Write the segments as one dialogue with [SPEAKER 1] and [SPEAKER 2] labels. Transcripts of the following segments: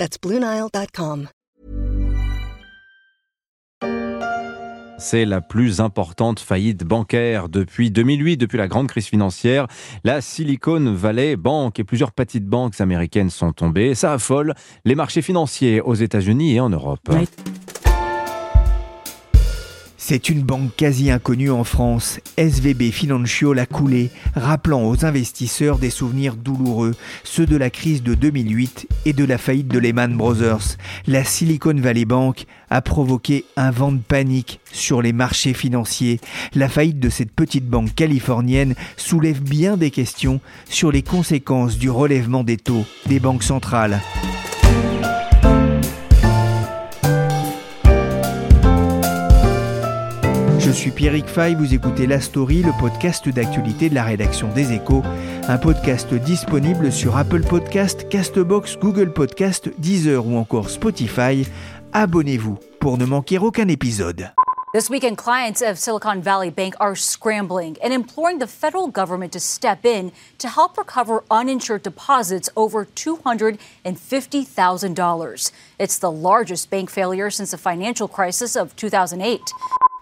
[SPEAKER 1] That's BlueNile.com.
[SPEAKER 2] C'est la plus importante faillite bancaire depuis 2008, depuis la grande crise financière. La Silicon Valley Bank et plusieurs petites banques américaines sont tombées. Ça affole les marchés financiers aux États-Unis et en Europe.
[SPEAKER 3] C'est une banque quasi inconnue en France. SVB Financial a coulé, rappelant aux investisseurs des souvenirs douloureux, ceux de la crise de 2008 et de la faillite de Lehman Brothers. La Silicon Valley Bank a provoqué un vent de panique sur les marchés financiers. La faillite de cette petite banque californienne soulève bien des questions sur les conséquences du relèvement des taux des banques centrales. Suis Pierrick Fay, vous écoutez La Story, le podcast d'actualité de la rédaction des Échos, un podcast disponible sur Apple Podcast, Castbox, Google Podcast, Deezer ou encore Spotify. Abonnez-vous pour ne manquer aucun épisode.
[SPEAKER 4] This weekend, clients of Silicon Valley Bank are scrambling and imploring the federal government to step in to help recover uninsured deposits over $250,000. It's the largest bank failure since the financial crisis of 2008.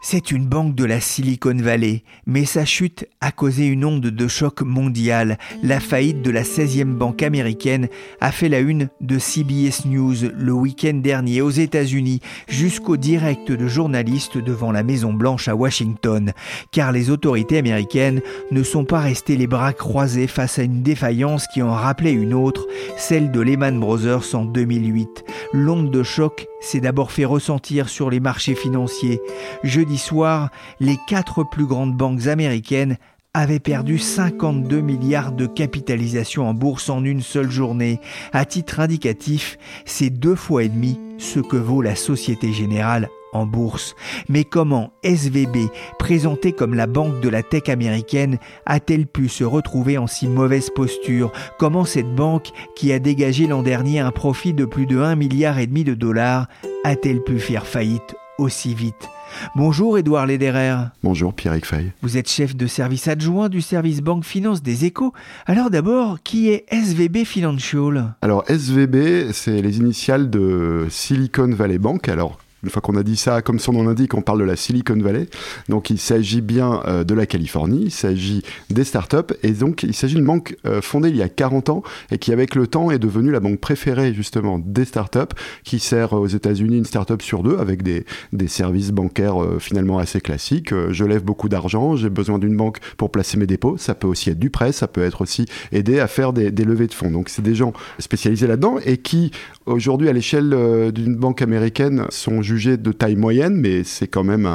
[SPEAKER 3] C'est une banque de la Silicon Valley, mais sa chute a causé une onde de choc mondial. La faillite de la 16e banque américaine a fait la une de CBS News le week-end dernier aux États-Unis, jusqu'au direct de journalistes devant la Maison Blanche à Washington, car les autorités américaines ne sont pas restées les bras croisés face à une défaillance qui en rappelait une autre, celle de Lehman Brothers en 2008. L'onde de choc s'est d'abord fait ressentir sur les marchés financiers. Jeudi soir, les quatre plus grandes banques américaines avaient perdu 52 milliards de capitalisation en bourse en une seule journée. À titre indicatif, c'est deux fois et demi ce que vaut la Société Générale en bourse. Mais comment SVB, présentée comme la banque de la tech américaine, a-t-elle pu se retrouver en si mauvaise posture? Comment cette banque, qui a dégagé l'an dernier un profit de plus de 1,5 milliard et demi de dollars, a-t-elle pu faire faillite aussi vite? Bonjour Édouard Lederer.
[SPEAKER 5] Bonjour Pierre Fay.
[SPEAKER 3] Vous êtes chef de service adjoint du service Banque Finance des Échos. Alors d'abord, qui est SVB Financial?
[SPEAKER 5] Alors SVB, c'est les initiales de Silicon Valley Bank. Alors une fois qu'on a dit ça, comme son nom l'indique, on parle de la Silicon Valley. Donc il s'agit bien euh, de la Californie, il s'agit des startups, et donc il s'agit d'une banque euh, fondée il y a 40 ans et qui avec le temps est devenue la banque préférée justement des startups, qui sert aux États-Unis une startup sur deux avec des, des services bancaires euh, finalement assez classiques. je lève beaucoup d'argent, j'ai besoin d'une banque pour placer mes dépôts, ça peut aussi être du prêt, ça peut être aussi aider à faire des, des levées de fonds. Donc c'est des gens spécialisés là-dedans et qui aujourd'hui à l'échelle d'une banque américaine sont jugé de taille moyenne, mais c'est quand même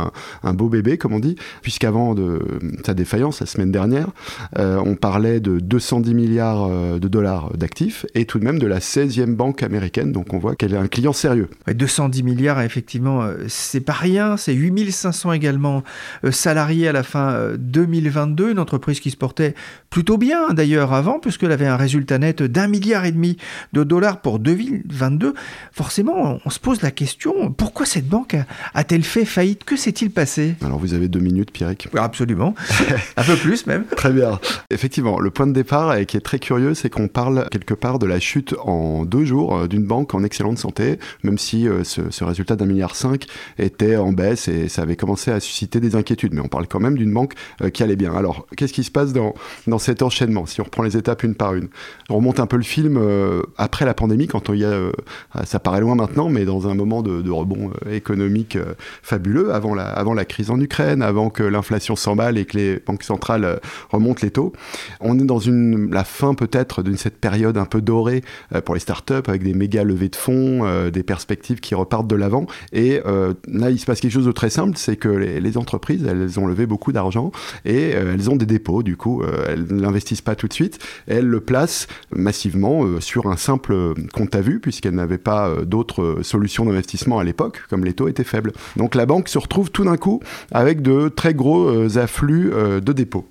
[SPEAKER 5] un, beau bébé, comme on dit, puisqu'avant de sa défaillance, la semaine dernière, euh, on parlait de 210 milliards euh, de dollars d'actifs et tout de même de la 16e banque américaine, donc on voit qu'elle est un client sérieux.
[SPEAKER 3] 210 milliards, effectivement, euh, c'est pas rien, c'est 8500 également salariés à la fin 2022, une entreprise qui se portait plutôt bien d'ailleurs avant, puisqu'elle avait un résultat net d'un milliard et demi de dollars pour 2022. Forcément, on se pose la question, pourquoi cette banque a-t-elle fait faillite? Que s'est-il passé?
[SPEAKER 5] Alors vous avez deux minutes, Pierrick.
[SPEAKER 3] Absolument. Un peu plus même.
[SPEAKER 5] Très bien. Effectivement, le point de départ et qui est très curieux, c'est qu'on parle quelque part de la chute en deux jours euh, d'une banque en excellente santé, même si euh, ce, résultat d'un milliard cinq était en baisse et ça avait commencé à susciter des inquiétudes. Mais on parle quand même d'une banque euh, qui allait bien. Alors, qu'est-ce qui se passe dans, dans cet enchaînement? Si on reprend les étapes une par une, on remonte un peu le film après la pandémie, quand il y a, ça paraît loin maintenant, mais dans un moment de, de rebond économique fabuleux avant la, avant la crise en Ukraine, avant que l'inflation s'emballe et que les banques centrales remontent les taux. On est dans une, la fin peut-être d'une cette période un peu dorée pour les startups avec des méga levées de fonds, des perspectives qui repartent de l'avant. Et là, il se passe quelque chose de très simple, c'est que les, les entreprises, elles ont levé beaucoup d'argent et elles ont des dépôts. Du coup, elles n'investissent pas tout de suite. Elles le placent massivement sur un simple compte à vue, puisqu'elles n'avaient pas d'autres solutions d'investissement à l'époque, comme les taux étaient faibles. Donc la banque se retrouve tout d'un coup avec de très gros afflux de dépôts.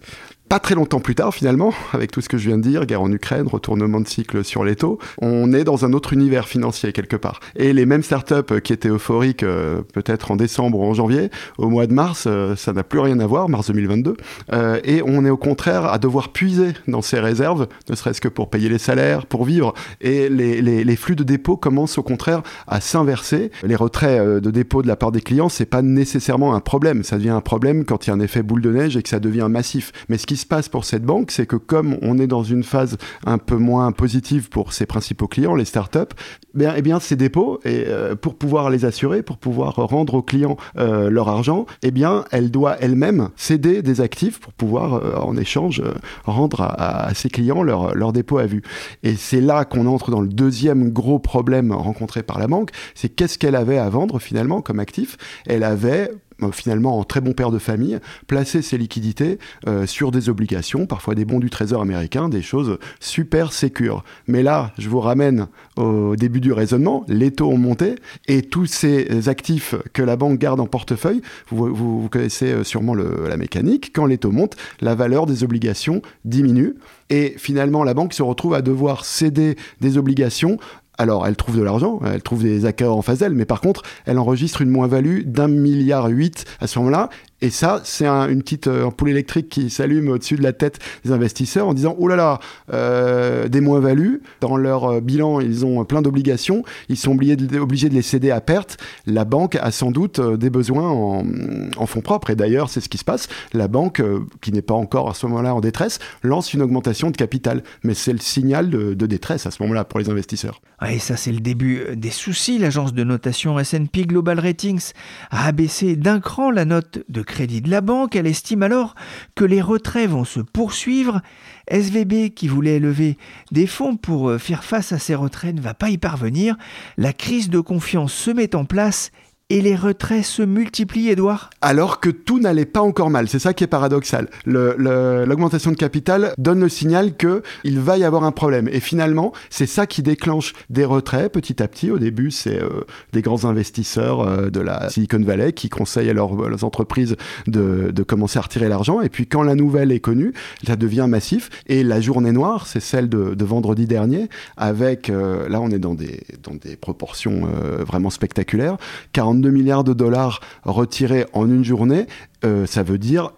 [SPEAKER 5] Pas très longtemps plus tard, finalement, avec tout ce que je viens de dire, guerre en Ukraine, retournement de cycle sur les taux, on est dans un autre univers financier quelque part. Et les mêmes startups qui étaient euphoriques euh, peut-être en décembre ou en janvier, au mois de mars, euh, ça n'a plus rien à voir, mars 2022. Euh, et on est au contraire à devoir puiser dans ces réserves, ne serait-ce que pour payer les salaires, pour vivre. Et les, les, flux de dépôts commencent au contraire à s'inverser. Les retraits de dépôts de la part des clients, c'est pas nécessairement un problème. Ça devient un problème quand il y a un effet boule de neige et que ça devient massif. Mais ce qui se passe pour cette banque, c'est que comme on est dans une phase un peu moins positive pour ses principaux clients, les startups, bien, eh bien ces dépôts, et, euh, pour pouvoir les assurer, pour pouvoir rendre aux clients euh, leur argent, eh bien, elle doit elle-même céder des actifs pour pouvoir, euh, en échange, rendre à, ses clients leur, leur dépôt à vue. Et c'est là qu'on entre dans le deuxième gros problème rencontré par la banque, c'est qu'est-ce qu'elle avait à vendre finalement comme actif? Elle avait finalement en très bon père de famille, placer ses liquidités euh, sur des obligations, parfois des bons du trésor américain, des choses super sécures. Mais là, je vous ramène au début du raisonnement, les taux ont monté et tous ces actifs que la banque garde en portefeuille, vous, vous, connaissez euh, sûrement le, la mécanique, quand les taux montent, la valeur des obligations diminue. Et finalement, la banque se retrouve à devoir céder des obligations alors, elle trouve de l'argent, elle trouve des accords en phase d'elle, mais par contre, elle enregistre une moins-value d'un milliard huit à ce moment-là, et ça, c'est un, une petite euh, ampoule électrique qui s'allume au-dessus de la tête des investisseurs en disant, oh là là, euh, des moins-values, dans leur euh, bilan, ils ont plein d'obligations, ils sont obligés de, les céder à perte. La banque a sans doute euh, des besoins en, fonds propres. Et d'ailleurs, c'est ce qui se passe. La banque, euh, qui n'est pas encore à ce moment-là en détresse, lance une augmentation de capital. Mais c'est le signal de, de détresse à ce moment-là pour les investisseurs.
[SPEAKER 3] Et ça, c'est le début des soucis. L'agence de notation S&P Global Ratings a abaissé d'un cran la note de crédit de la banque. Elle estime alors que les retraits vont se poursuivre. SVB, qui voulait lever des fonds pour euh, faire face à ces retraits, ne va pas y parvenir. La crise de confiance se met en place et les retraits se multiplient, Edouard
[SPEAKER 5] Alors que tout n'allait pas encore mal, c'est ça qui est paradoxal. L'augmentation de capital donne le signal qu'il va y avoir un problème. Et finalement, c'est ça qui déclenche des retraits petit à petit. Au début, c'est euh, des grands investisseurs euh, de la Silicon Valley qui conseillent à leurs, entreprises de, commencer à retirer l'argent. Et puis quand la nouvelle est connue, ça devient massif. Et la journée noire, c'est celle de, vendredi dernier, avec, euh, là on est dans des, dans des proportions vraiment spectaculaires, 42 2 milliards de dollars retirés en une journée, euh, ça veut dire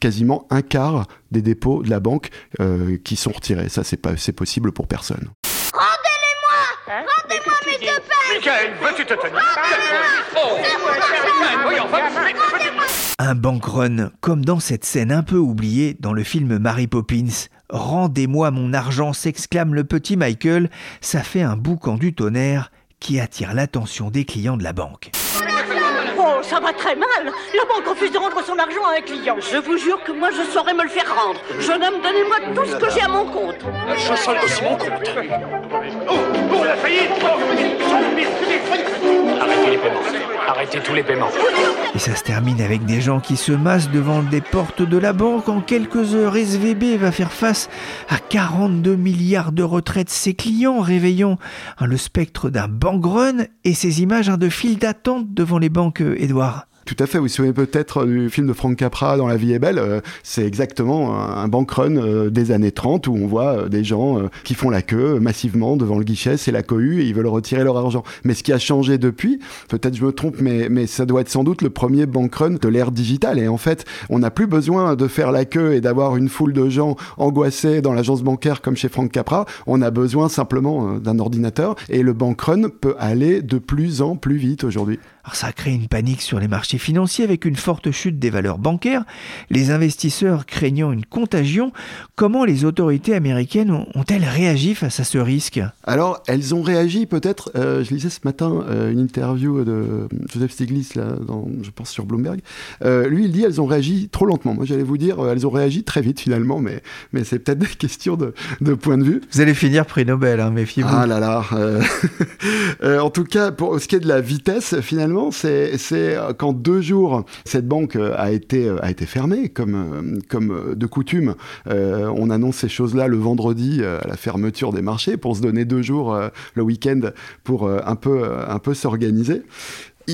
[SPEAKER 5] quasiment un quart des dépôts de la banque euh, qui sont retirés. Ça, c'est pas, c'est possible pour personne.
[SPEAKER 6] Rendez-les-moi hein? Rendez-moi mes deux
[SPEAKER 7] Michael, veux-tu te tenir?
[SPEAKER 3] Un bank run, comme dans cette scène un peu oubliée dans le film Mary Poppins. Rendez-moi mon argent, s'exclame le petit Michael. Ça fait un boucan du tonnerre qui attire l'attention des clients de la banque.
[SPEAKER 6] Oh, ça va très mal La banque refuse de rendre son argent à un client. Je vous jure que moi, je saurais me le faire rendre. Jeune homme, donnez-moi tout ce que j'ai à mon compte.
[SPEAKER 7] Je solde aussi mon compte. Oh, la faillite Arrêtez les paiements. Arrêtez tous les paiements.
[SPEAKER 3] Et ça se termine avec des gens qui se massent devant des portes de la banque. En quelques heures, SVB va faire face à 42 milliards de retraites de ses clients, réveillant hein, le spectre d'un bank run et ces images hein, de files d'attente devant les banques, Edouard.
[SPEAKER 5] Tout à fait, vous vous souvenez peut-être du film de Frank Capra dans La vie est belle, euh, c'est exactement un, bank run euh, des années 30 où on voit euh, des gens euh, qui font la queue massivement devant le guichet, c'est la cohue et ils veulent retirer leur argent. Mais ce qui a changé depuis, peut-être je me trompe, mais, mais ça doit être sans doute le premier bank run de l'ère digitale. Et en fait, on n'a plus besoin de faire la queue et d'avoir une foule de gens angoissés dans l'agence bancaire comme chez Frank Capra. On a besoin simplement d'un ordinateur et le bank run peut aller de plus en plus vite aujourd'hui.
[SPEAKER 3] Ça a créé une panique sur les marchés financiers avec une forte chute des valeurs bancaires, les investisseurs craignant une contagion. Comment les autorités américaines ont-elles réagi face à ce risque?
[SPEAKER 5] Alors, elles ont réagi peut-être, euh, je lisais ce matin euh, une interview de Joseph Stiglitz, là, dans, je pense sur Bloomberg. Euh, lui, il dit elles ont réagi trop lentement. Moi, j'allais vous dire, elles ont réagi très vite finalement, mais, mais c'est peut-être des questions de, de, point de vue.
[SPEAKER 3] Vous allez finir prix Nobel, hein, méfiez-vous.
[SPEAKER 5] Ah là là. en tout cas, pour ce qui est de la vitesse, finalement, c'est euh, qu'en deux jours, cette banque euh, a été, euh, a été fermée, comme, de coutume. on annonce ces choses-là le vendredi à la fermeture des marchés pour se donner deux jours le week-end pour un peu s'organiser.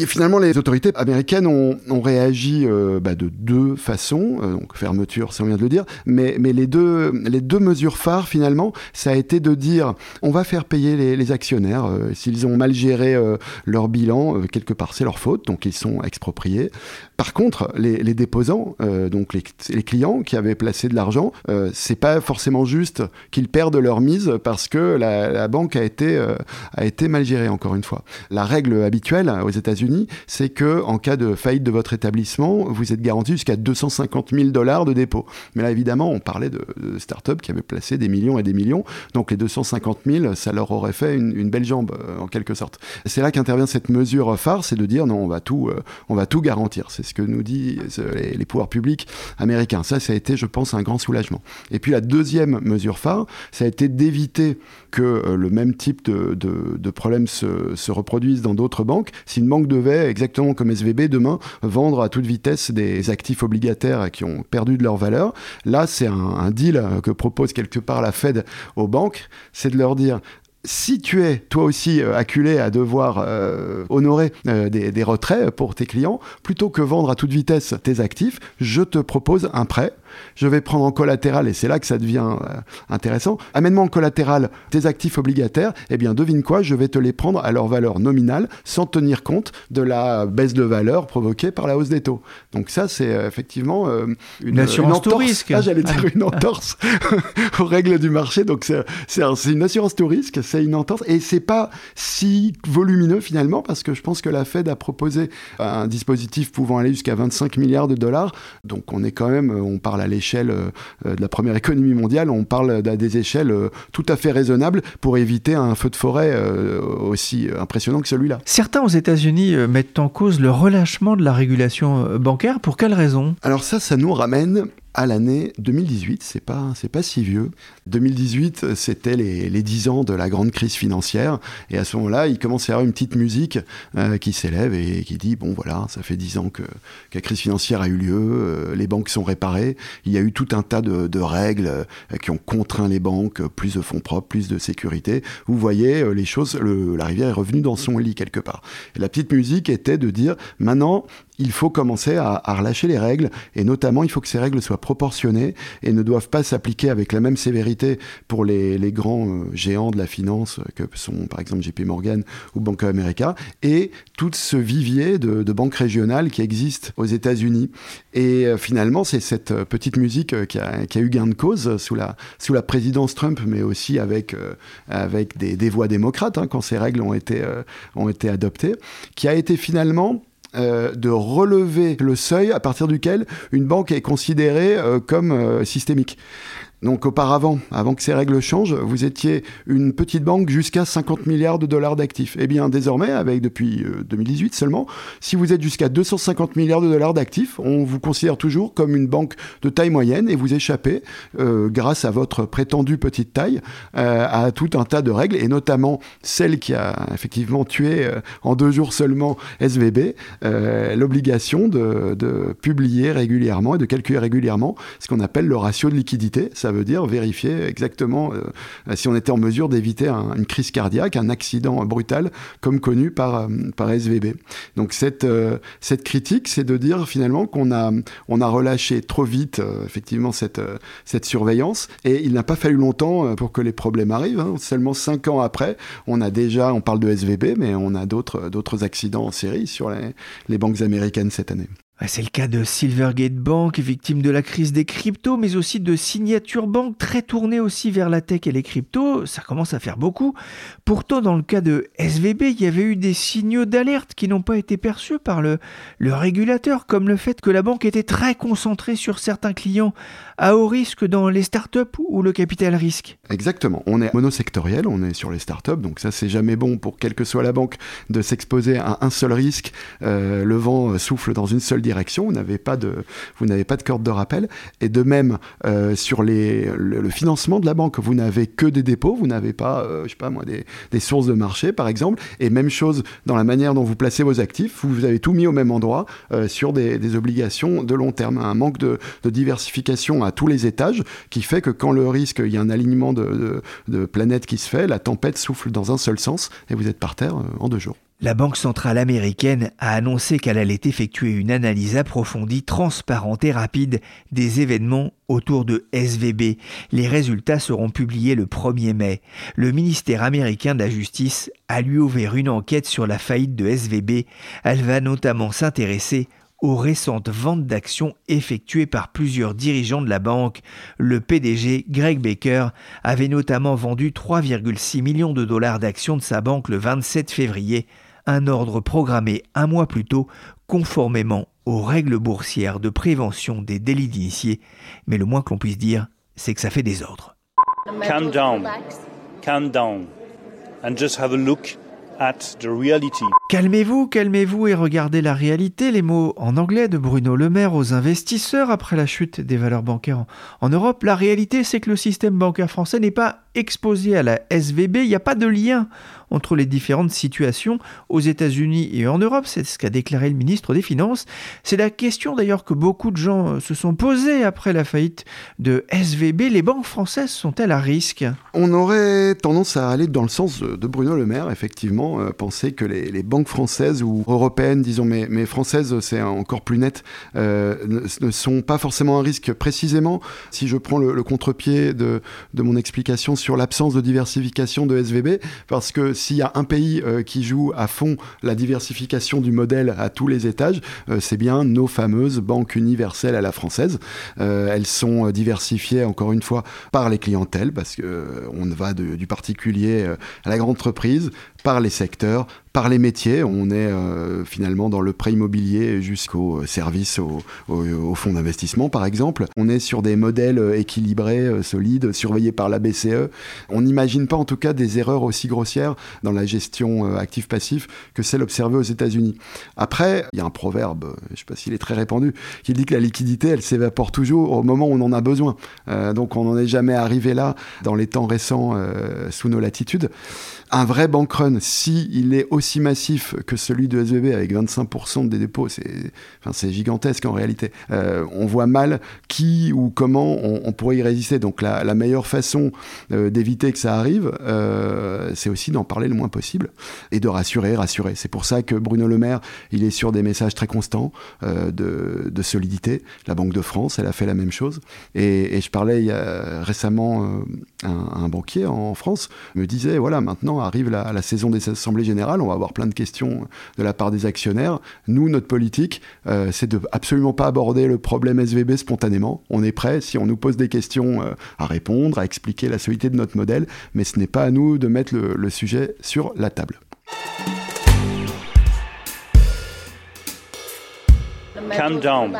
[SPEAKER 5] Et finalement, les autorités américaines ont, réagi euh, bah, de deux façons, euh, donc fermeture, ça on vient de le dire, mais, les, deux, mesures phares, finalement, ça a été de dire on va faire payer les, actionnaires. Euh, s'ils ont mal géré leur bilan, quelque part c'est leur faute, donc ils sont expropriés. Par contre, les, déposants, donc les, clients qui avaient placé de l'argent, c'est pas forcément juste qu'ils perdent leur mise parce que la, banque a été mal gérée, encore une fois. La règle habituelle aux États-Unis, c'est que en cas de faillite de votre établissement, vous êtes garanti jusqu'à 250 000 dollars de dépôt. Mais là, évidemment, on parlait de, start-up qui avaient placé des millions et des millions. Donc les 250 000, ça leur aurait fait une, belle jambe, euh, en quelque sorte. C'est là qu'intervient cette mesure phare, c'est de dire non, on va tout, euh, on va tout garantir. C'est ce que nous disent les, pouvoirs publics américains. Ça, ça a été, je pense, un grand soulagement. Et puis la deuxième mesure phare, ça a été d'éviter que euh, le même type de, de, problème se, se reproduise dans d'autres banques. Si une banque devait, exactement comme SVB, demain vendre à toute vitesse des actifs obligataires qui ont perdu de leur valeur. Là, c'est un, deal que propose quelque part la Fed aux banques, c'est de leur dire si tu es toi aussi euh, acculé à devoir euh, honorer euh, des, des, retraits pour tes clients, plutôt que vendre à toute vitesse tes actifs, je te propose un prêt je vais prendre en collatéral, et c'est là que ça devient euh, intéressant, amène-moi en collatéral tes actifs obligataires, eh bien devine quoi, je vais te les prendre à leur valeur nominale sans tenir compte de la baisse de valeur provoquée par la hausse des taux. Donc ça, c'est euh, effectivement euh,
[SPEAKER 3] une, assurance tout risque.
[SPEAKER 5] Ah, j'allais dire une entorse aux règles du marché. Donc c'est une assurance tout risque, c'est une entorse, et c'est pas si volumineux finalement, parce que je pense que la Fed a proposé un dispositif pouvant aller jusqu'à 25 milliards de dollars. Donc on est quand même, on parle à l'échelle euh, de la première économie mondiale, on parle à des échelles euh, tout à fait raisonnables pour éviter un feu de forêt euh, aussi impressionnant que celui-là.
[SPEAKER 3] Certains aux États-Unis mettent en cause le relâchement de la régulation bancaire. Pour quelle raison?
[SPEAKER 5] Alors ça, ça nous ramène à l'année 2018, c'est pas, c'est pas si vieux. 2018, c'était les, les 10 ans de la grande crise financière, et à ce moment-là, il commence à y avoir une petite musique euh, qui s'élève et qui dit, bon voilà, ça fait 10 ans que, que la crise financière a eu lieu, euh, les banques sont réparées, il y a eu tout un tas de, de règles euh, qui ont contraint les banques, plus de fonds propres, plus de sécurité. Vous voyez, les choses, le, la rivière est revenue dans son lit quelque part. Et la petite musique était de dire, maintenant, il faut commencer à, relâcher les règles, et notamment il faut que ces règles soient proportionnées et ne doivent pas s'appliquer avec la même sévérité pour les, grands euh, géants de la finance que sont par exemple JP Morgan ou Bank of America, et tout ce vivier de, banques régionales qui existe aux États-Unis. Et euh, finalement, c'est cette euh, petite musique qui a, eu gain de cause sous la, sous la présidence Trump, mais aussi avec, avec des, des voix démocrates, hein, quand ces règles ont été, ont été adoptées, qui a été finalement euh, de relever le seuil à partir duquel une banque est considérée euh, comme euh, systémique. Donc auparavant, avant que ces règles changent, vous étiez une petite banque jusqu'à 50 milliards de dollars d'actifs. Eh bien désormais, avec depuis 2018 euh, seulement, si vous êtes jusqu'à 250 milliards de dollars d'actifs, on vous considère toujours comme une banque de taille moyenne et vous échappez, euh, grâce à votre prétendue petite taille, euh, à tout un tas de règles, et notamment celle qui a effectivement tué en deux jours seulement SVB, l'obligation de, publier régulièrement et de calculer régulièrement ce qu'on appelle le ratio de liquidité veut dire vérifier exactement euh, si on était en mesure d'éviter un, une crise cardiaque, un accident brutal comme connu par, euh, par SVB. Donc cette, euh, cette critique, c'est de dire finalement qu'on a, on a relâché trop vite effectivement cette, cette surveillance et il n'a pas fallu longtemps pour que les problèmes arrivent. Hein. Seulement cinq ans après, on a déjà, on parle de SVB, mais on a d'autres, accidents en série sur les banques américaines cette année.
[SPEAKER 3] C'est le cas de Silvergate Bank, victime de la crise des cryptos, mais aussi de Signature Bank, très tournée aussi vers la tech et les cryptos. Ça commence à faire beaucoup. Pourtant, dans le cas de SVB, il y avait eu des signaux d'alerte qui n'ont pas été perçus par le, le régulateur, comme le fait que la banque était très concentrée sur certains clients à haut risque dans les startups ou le capital risque.
[SPEAKER 5] Exactement. On est monosectoriel, on est sur les startups, donc ça c'est jamais bon pour quelle que soit la banque de s'exposer à un seul risque. Euh, le vent souffle dans une seule direction, vous n'avez pas de, pas de corde de rappel. Et de même euh, sur les, le, financement de la banque, vous n'avez que des dépôts, vous n'avez pas, euh, je sais pas moi, des, des, sources de marché par exemple. Et même chose dans la manière dont vous placez vos actifs, vous avez tout mis au même endroit euh, sur des, des, obligations de long terme. Un manque de, de, diversification à tous les étages qui fait que quand le risque, il y a un alignement de, de, de planètes qui se fait, la tempête souffle dans un seul sens et vous êtes par terre en deux jours.
[SPEAKER 3] La Banque centrale américaine a annoncé qu'elle allait effectuer une analyse approfondie, transparente et rapide des événements autour de SVB. Les résultats seront publiés le 1er mai. Le ministère américain de la Justice a lui ouvert une enquête sur la faillite de SVB. Elle va notamment s'intéresser aux récentes ventes d'actions effectuées par plusieurs dirigeants de la banque. Le PDG, Greg Baker, avait notamment vendu 3,6 millions de dollars d'actions de sa banque le 27 février un ordre programmé un mois plus tôt, conformément aux règles boursières de prévention des délits d'initiés, mais le moins que l'on puisse dire, c'est que ça fait des ordres. Calmez-vous, calmez-vous et regardez la réalité. Les mots en anglais de Bruno Le Maire aux investisseurs après la chute des valeurs bancaires en Europe. La réalité, c'est que le système bancaire français n'est pas exposé à la SVB. Il n'y a pas de lien entre les différentes situations aux États-Unis et en Europe. C'est ce qu'a déclaré le ministre des Finances. C'est la question d'ailleurs que beaucoup de gens euh, se sont posés après la faillite de SVB. Les banques françaises sont-elles à risque?
[SPEAKER 5] On aurait tendance à aller dans le sens de Bruno Le Maire, effectivement, euh, penser que les, banques françaises ou européennes, disons, mais, françaises, c'est encore plus net, euh, ne, sont pas forcément un risque. Précisément, si je prends le, le contre-pied de, de mon explication l'absence de diversification de SVB, parce que s'il y a un pays euh, qui joue à fond la diversification du modèle à tous les étages, euh, c'est bien nos fameuses banques universelles à la française. Euh, elles sont diversifiées, encore une fois, par les clientèles, parce qu'on va du particulier à la grande entreprise, par les secteurs, par les métiers. On est euh, finalement dans le prêt immobilier jusqu'au service, au, fonds d'investissement par exemple. On est sur des modèles euh, équilibrés, euh, solides, surveillés par la BCE. On n'imagine pas en tout cas des erreurs aussi grossières dans la gestion euh, actif-passif que celle observée aux États-Unis. Après, il y a un proverbe, je ne sais pas s'il est très répandu, qui dit que la liquidité, elle s'évapore toujours au moment où on en a besoin. Euh, donc on n'en est jamais arrivé là dans les temps récents euh, sous nos latitudes. Un vrai bank run, si est aussi massif que celui de SVB avec 25% des dépôts, c'est gigantesque en réalité. Euh, on voit mal qui ou comment on, pourrait y résister. Donc la, meilleure façon euh, d'éviter que ça arrive, euh, c'est aussi d'en parler le moins possible et de rassurer, rassurer. C'est pour ça que Bruno Le Maire, il est sur des messages très constants de, solidité. La Banque de France, elle a fait la même chose. Et, je parlais il y a récemment un, un banquier en France me disait voilà maintenant arrive la, la, saison des assemblées générales, on va avoir plein de questions de la part des actionnaires. Nous, notre politique, euh, c'est de absolument pas aborder le problème SVB spontanément. On est prêt, si on nous pose des questions, euh, à répondre, à expliquer la solidité de notre modèle, mais ce n'est pas à nous de mettre le, le sujet sur la table.
[SPEAKER 8] Calm down.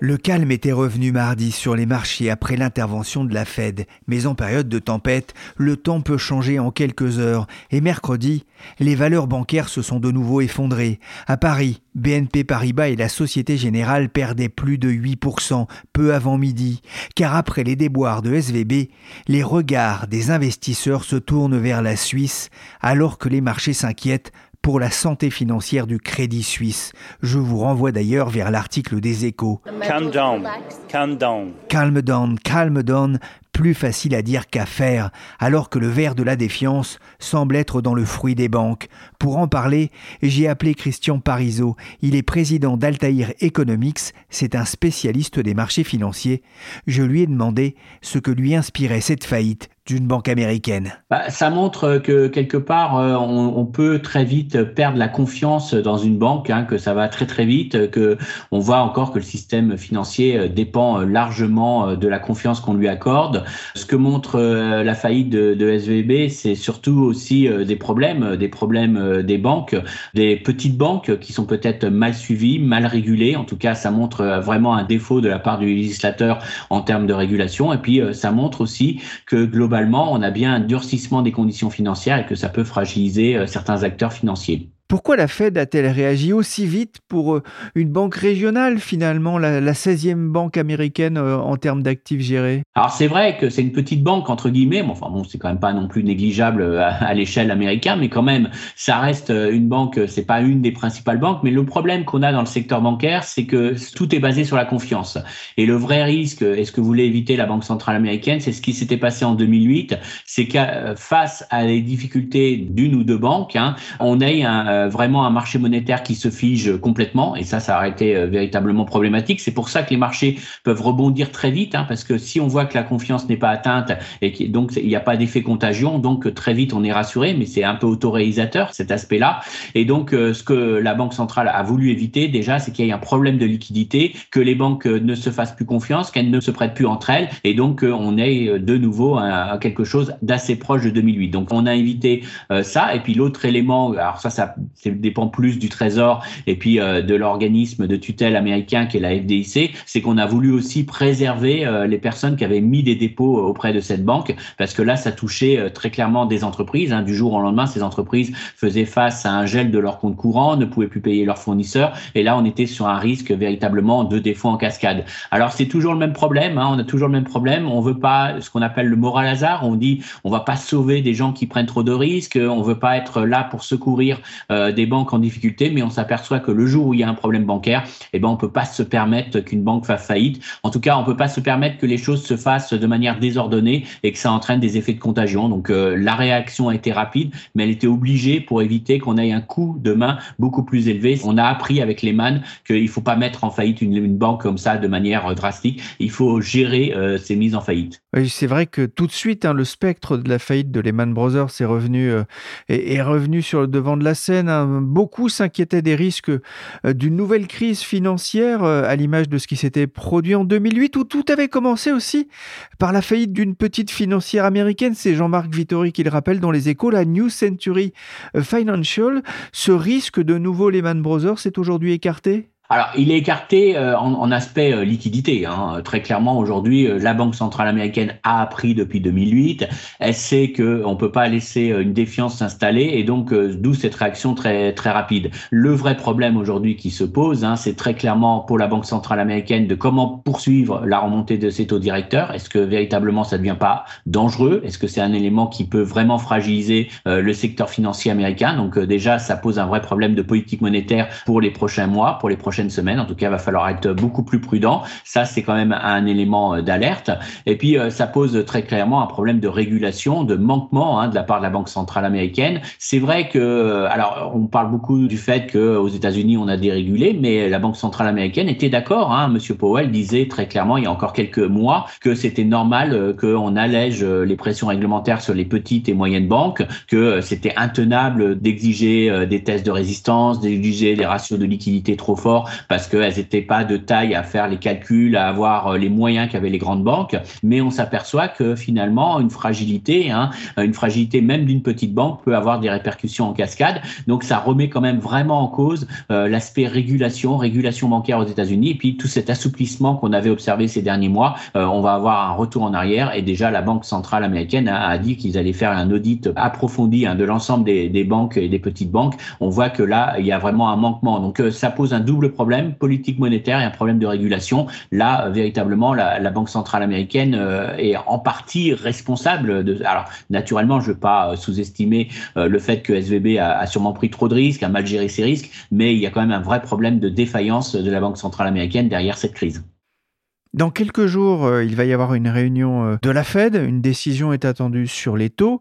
[SPEAKER 3] Le calme était revenu mardi sur les marchés après l'intervention de la Fed, mais en période de tempête, le temps peut changer en quelques heures. Et mercredi, les valeurs bancaires se sont de nouveau effondrées. À Paris, BNP Paribas et la Société Générale perdaient plus de 8% peu avant midi, car après les déboires de SVB, les regards des investisseurs se tournent vers la Suisse alors que les marchés s'inquiètent pour la santé financière du Crédit Suisse. Je vous renvoie d'ailleurs vers l'article des échos.
[SPEAKER 8] Calm down, calm down.
[SPEAKER 3] Calm down, calm down. Plus facile à dire qu'à faire, alors que le verre de la défiance semble être dans le fruit des banques. Pour en parler, j'ai appelé Christian Parizeau. Il est président d'Altaïr Economics, c'est un spécialiste des marchés financiers. Je lui ai demandé ce que lui inspirait cette faillite d'une banque américaine
[SPEAKER 9] bah, Ça montre que quelque part, euh, on, peut très vite perdre la confiance dans une banque, hein, que ça va très très vite, que on voit encore que le système financier euh, dépend euh, largement de la confiance qu'on lui accorde. Ce que montre la faillite de, de SVB, c'est surtout aussi des problèmes, des problèmes des banques, des petites banques qui sont peut-être mal suivies, mal régulées. En tout cas, ça montre vraiment un défaut de la part du législateur en termes de régulation. Et puis, ça montre aussi que globalement on a bien un durcissement des conditions financières et que ça peut fragiliser euh, certains acteurs financiers.
[SPEAKER 3] Pourquoi la Fed a-t-elle réagi aussi vite pour euh, une banque régionale finalement, la, 16e banque américaine euh, en termes d'actifs gérés?
[SPEAKER 9] Alors c'est vrai que c'est une petite banque entre guillemets, mais enfin bon, c'est quand même pas non plus négligeable euh, à, l'échelle américaine, mais quand même, ça reste une banque, c'est pas une des principales banques, mais le problème qu'on a dans le secteur bancaire, c'est que tout est basé sur la confiance. Et le vrai risque, est ce que voulait éviter la Banque centrale américaine, c'est ce qui s'était passé en 2008, c'est qu'à face à les difficultés d'une ou deux banques, hein, on ait un euh, vraiment un marché monétaire qui se fige complètement, et ça, ça a été euh, véritablement problématique. C'est pour ça que les marchés peuvent rebondir très vite, hein, parce que si on voit que la confiance n'est pas atteinte et que, donc il n'y a pas d'effet contagion, donc très vite on est rassuré, mais c'est un peu autoréalisateur cet aspect-là. Et donc euh, ce que la Banque centrale a voulu éviter déjà, c'est qu'il y ait un problème de liquidité, que les banques ne se fassent plus confiance, qu'elles ne se prêtent plus entre elles, et donc on ait de nouveau à quelque chose d'assez proche de 2008. Donc on a évité ça, et puis l'autre élément, alors ça ça dépend plus du Trésor et puis euh, de l'organisme de tutelle américain qui est la FDIC, c'est qu'on a voulu aussi préserver euh, les personnes qui avaient mis des dépôts euh, auprès de cette banque, parce que là, ça touchait très clairement des entreprises. Hein. Du jour au lendemain, ces entreprises faisaient face à un gel de leurs comptes courants, ne pouvaient plus payer leurs fournisseurs, et là, on était sur un risque véritablement de défaut en cascade. Alors, c'est toujours le même problème, hein. on a toujours le même problème, on veut pas ce qu'on appelle le moral hasard, on dit on va pas sauver des gens qui prennent trop de risques, on veut pas être là pour secourir euh, des banques en difficulté, mais on s'aperçoit que le jour où il y a un problème bancaire, eh ben on peut pas se permettre qu'une banque fasse faillite. En tout cas, on peut pas se permettre que les choses se fassent de manière désordonnée et que ça entraîne des effets de contagion. Donc euh, la réaction a été rapide, mais elle était obligée pour éviter qu'on ait un coût de main beaucoup plus élevé. On a appris avec Lehman qu'il faut pas mettre en faillite une, banque comme ça de manière euh, drastique. Il faut gérer ces mises en faillite.
[SPEAKER 3] Oui, c'est vrai que tout de suite, hein, le spectre de la faillite de Lehman Brothers est, revenu sur le devant de la scène. Beaucoup s'inquiétaient des risques euh, d'une nouvelle crise financière, euh, à l'image de ce qui s'était produit en 2008, où tout avait commencé aussi par la faillite d'une petite financière américaine. C'est Jean-Marc Vittori qui le rappelle dans les échos, la New Century Financial. Ce risque de nouveau Lehman Brothers est aujourd'hui écarté?
[SPEAKER 9] Alors, il est écarté euh, en, aspect euh, liquidité. Hein. Très clairement, aujourd'hui, euh, la Banque centrale américaine a appris depuis 2008. Elle sait qu'on ne peut pas laisser une défiance s'installer et donc d'où cette réaction très très rapide. Le vrai problème aujourd'hui qui se pose, hein, c'est très clairement pour la Banque centrale américaine de comment poursuivre la remontée de ses taux directeurs. Est-ce que véritablement ça ne devient pas dangereux? Est-ce que c'est un élément qui peut vraiment fragiliser le secteur financier américain? Donc déjà, ça pose un vrai problème de politique monétaire pour les prochains mois, pour les prochains En tout cas, il va falloir être beaucoup plus prudent. Ça, c'est quand même un élément euh, d'alerte. Et puis, euh, ça pose très clairement un problème de régulation, de manquement hein, de la part de la Banque centrale américaine. C'est vrai que, euh, alors, on parle beaucoup du fait qu'aux États-Unis, on a dérégulé, mais la Banque centrale américaine était d'accord. Hein. Monsieur Powell disait très clairement il y a encore quelques mois que c'était normal qu'on allège les pressions réglementaires sur les petites et moyennes banques, que c'était intenable d'exiger des tests de résistance, d'exiger des ratios de liquidité trop forts parce qu'elles n'étaient pas de taille à faire les calculs, à avoir euh, les moyens qu'avaient les grandes banques. Mais on s'aperçoit que finalement, une fragilité, hein, une fragilité même d'une petite banque peut avoir des répercussions en cascade. Donc ça remet quand même vraiment en cause euh, l'aspect régulation, régulation bancaire aux États-Unis. Et puis tout cet assouplissement qu'on avait observé ces derniers mois, euh, on va avoir un retour en arrière. Et déjà, la Banque centrale américaine a, dit qu'ils allaient faire un audit approfondi hein, de l'ensemble des, des, banques et des petites banques. On voit que là, il y a vraiment un manquement. Donc ça pose un double problème politique monétaire et un problème de régulation. Là, véritablement, la, Banque centrale américaine euh, est en partie responsable. Alors, naturellement, je ne veux pas euh, sous-estimer euh, le fait que SVB a, sûrement pris trop de risques, a mal géré ses risques, mais il y a quand même un vrai problème de défaillance de la Banque centrale américaine derrière cette crise.
[SPEAKER 3] Dans quelques jours, euh, il va y avoir une réunion euh, de la Fed. Une décision est attendue sur les taux.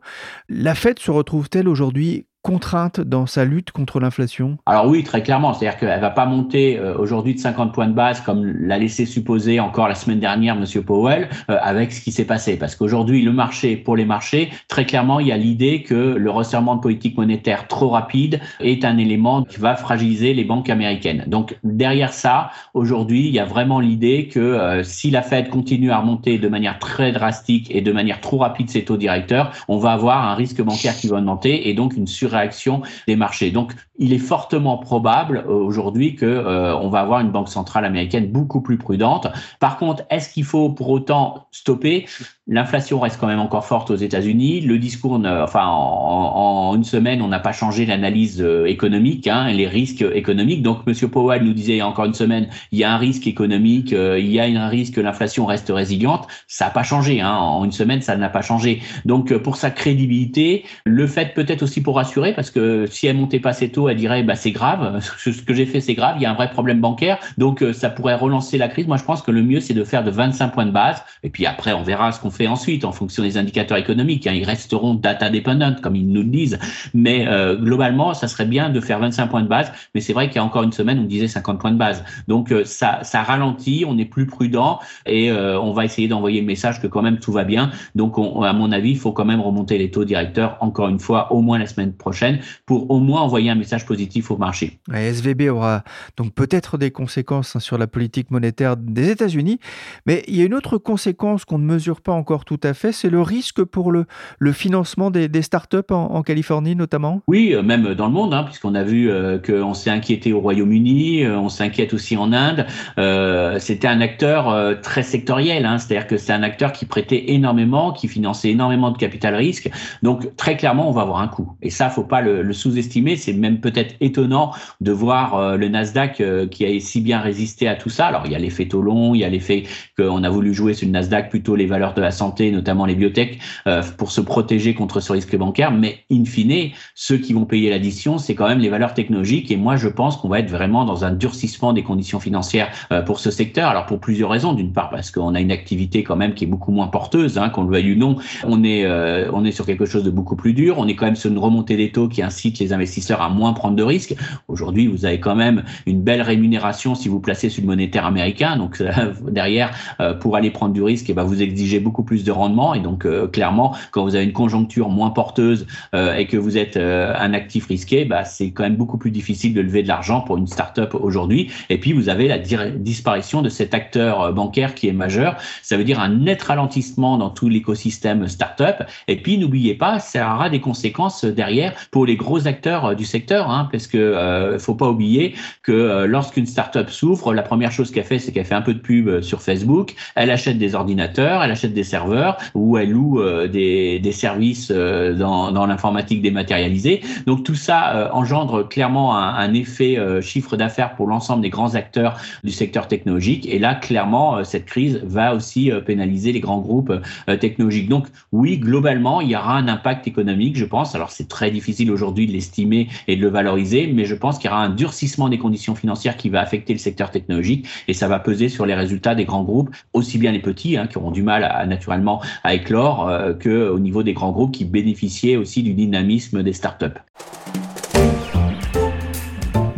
[SPEAKER 3] La Fed se retrouve-t-elle aujourd'hui contrainte dans sa lutte contre l'inflation?
[SPEAKER 9] Alors oui, très clairement. C'est-à-dire qu'elle va pas monter euh, aujourd'hui de 50 points de base comme l'a laissé supposer encore la semaine dernière Monsieur Powell euh, avec ce qui s'est passé. Parce qu'aujourd'hui, le marché, pour les marchés, très clairement, il y a l'idée que le resserrement de politique monétaire trop rapide est un élément qui va fragiliser les banques américaines. Donc derrière ça, aujourd'hui, il y a vraiment l'idée que euh, si la Fed continue à remonter de manière très drastique et de manière trop rapide ses taux directeurs, on va avoir un risque bancaire qui va augmenter et donc une sur réaction des marchés. Donc, il est fortement probable euh, aujourd'hui que euh, on va avoir une banque centrale américaine beaucoup plus prudente. Par contre, est-ce qu'il faut pour autant stopper? L'inflation reste quand même encore forte aux États-Unis. Le discours, enfin, en, une semaine, on n'a pas changé l'analyse euh, économique, hein, les risques économiques. Donc, Monsieur Powell nous disait encore une semaine, il y a un risque économique, il y a un risque que l'inflation reste résiliente. Ça n'a pas changé. Hein, en une semaine, ça n'a pas changé. Donc, pour sa crédibilité, le fait peut-être aussi pour rassurer parce que si elle montait pas ses taux, elle dirait bah c'est grave, ce que j'ai fait c'est grave, il y a un vrai problème bancaire, donc euh, ça pourrait relancer la crise. Moi je pense que le mieux c'est de faire de 25 points de base et puis après on verra ce qu'on fait ensuite en fonction des indicateurs économiques. Hein. Ils resteront data dependent comme ils nous le disent, mais euh, globalement ça serait bien de faire 25 points de base. Mais c'est vrai qu'il y a encore une semaine on disait 50 points de base, donc euh, ça ça ralentit, on est plus prudent et on va essayer d'envoyer le message que quand même tout va bien. Donc à mon avis il faut quand même remonter les taux directeurs encore une fois au moins la semaine prochaine pour au moins envoyer un message positif au marché.
[SPEAKER 3] SVB aura donc peut-être des conséquences hein, sur la politique monétaire des États-Unis, mais il y a une autre conséquence qu'on ne mesure pas encore tout à fait, c'est le risque pour le, le financement des, des startups en, en, Californie notamment
[SPEAKER 9] Oui, euh, même dans le monde, hein, puisqu'on a vu euh, qu'on s'est inquiété au Royaume-Uni, euh, on s'inquiète aussi en Inde. Euh, C'était un acteur euh, très sectoriel, hein, c'est-à-dire que c'est un acteur qui prêtait énormément, qui finançait énormément de capital risque. Donc très clairement, on va avoir un coût. Et ça, faut pas le, sous-estimer. C'est même peut-être étonnant de voir euh, le Nasdaq euh, qui a si bien résisté à tout ça. Alors il y a l'effet taux long, il y a l'effet qu'on a voulu jouer sur le Nasdaq plutôt les valeurs de la santé, notamment les biotech, euh, pour se protéger contre ce risque bancaire. Mais in fine, ceux qui vont payer l'addition, c'est quand même les valeurs technologiques. Et moi, je pense qu'on va être vraiment dans un durcissement des conditions financières pour ce secteur. Alors pour plusieurs raisons. D'une part parce qu'on a une activité quand même qui est beaucoup moins porteuse, hein, qu'on le veuille ou non. On est on est sur quelque chose de beaucoup plus dur. On est quand même sur une remontée des taux qui incite les investisseurs à moins prendre de risques. Aujourd'hui, vous avez quand même une belle rémunération si vous placez sur le monétaire américain. Donc derrière, euh, pour aller prendre du risque, eh ben, vous exigez beaucoup plus de rendement. Et donc euh, clairement, quand vous avez une conjoncture moins porteuse euh, et que vous êtes un actif risqué, bah, c'est quand même beaucoup plus difficile de lever de l'argent pour une start-up aujourd'hui. Et puis vous avez la disparition de cet acteur bancaire qui est majeur. Ça veut dire un net ralentissement dans tout l'écosystème start-up. Et puis n'oubliez pas, ça aura des conséquences derrière pour les gros acteurs euh, du secteur, hein, parce que euh, faut pas oublier que euh, lorsqu'une startup s'ouvre, la première chose qu'elle fait, c'est qu'elle fait un peu de pub sur Facebook, elle achète des ordinateurs, elle achète des serveurs, ou elle loue des, des services dans, dans l'informatique dématérialisée. Donc tout ça engendre clairement un, un effet chiffre d'affaires pour l'ensemble des grands acteurs du secteur technologique. Et là, clairement, cette crise va aussi pénaliser les grands groupes technologiques. Donc oui, globalement, il y aura un impact économique, je pense. Alors c'est très difficile aujourd'hui de l'estimer et de le valoriser, mais je pense qu'il y aura un durcissement des conditions financières qui va affecter le secteur technologique et ça va peser sur les résultats des grands groupes, aussi bien les petits hein, qui auront du mal naturellement à éclore euh, que au niveau des grands groupes qui bénéficiaient aussi du dynamisme des startups.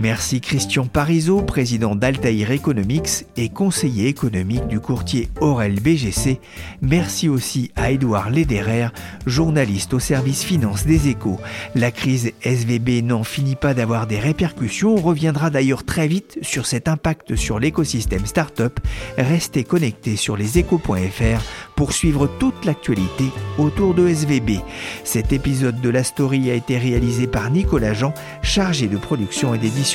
[SPEAKER 3] Merci Christian Parizeau, président d'Altair Economics et conseiller économique du courtier Aurel BGC. Merci aussi à Édouard Lederer, journaliste au service finance des échos. La crise SVB n'en finit pas d'avoir des répercussions. On reviendra d'ailleurs très vite sur cet impact sur l'écosystème startup. Restez connectés sur leséchos.fr pour suivre toute l'actualité autour de SVB. Cet épisode de la story a été réalisé par Nicolas Jean, chargé de production et d'édition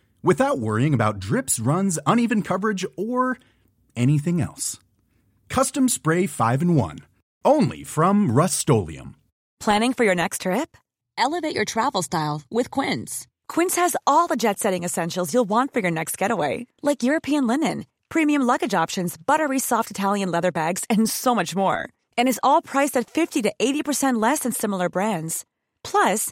[SPEAKER 10] without worrying about drips, runs, uneven coverage, or anything else. Custom Spray 5 and 1. Only from Rust-Oleum.
[SPEAKER 11] Planning for your next trip? Elevate your travel style with Quince. Quince has all the jet-setting essentials you'll want for your next getaway, like European linen, premium luggage options, buttery soft Italian leather bags, and so much more. And is all priced at 50 to 80% less than similar brands. Plus,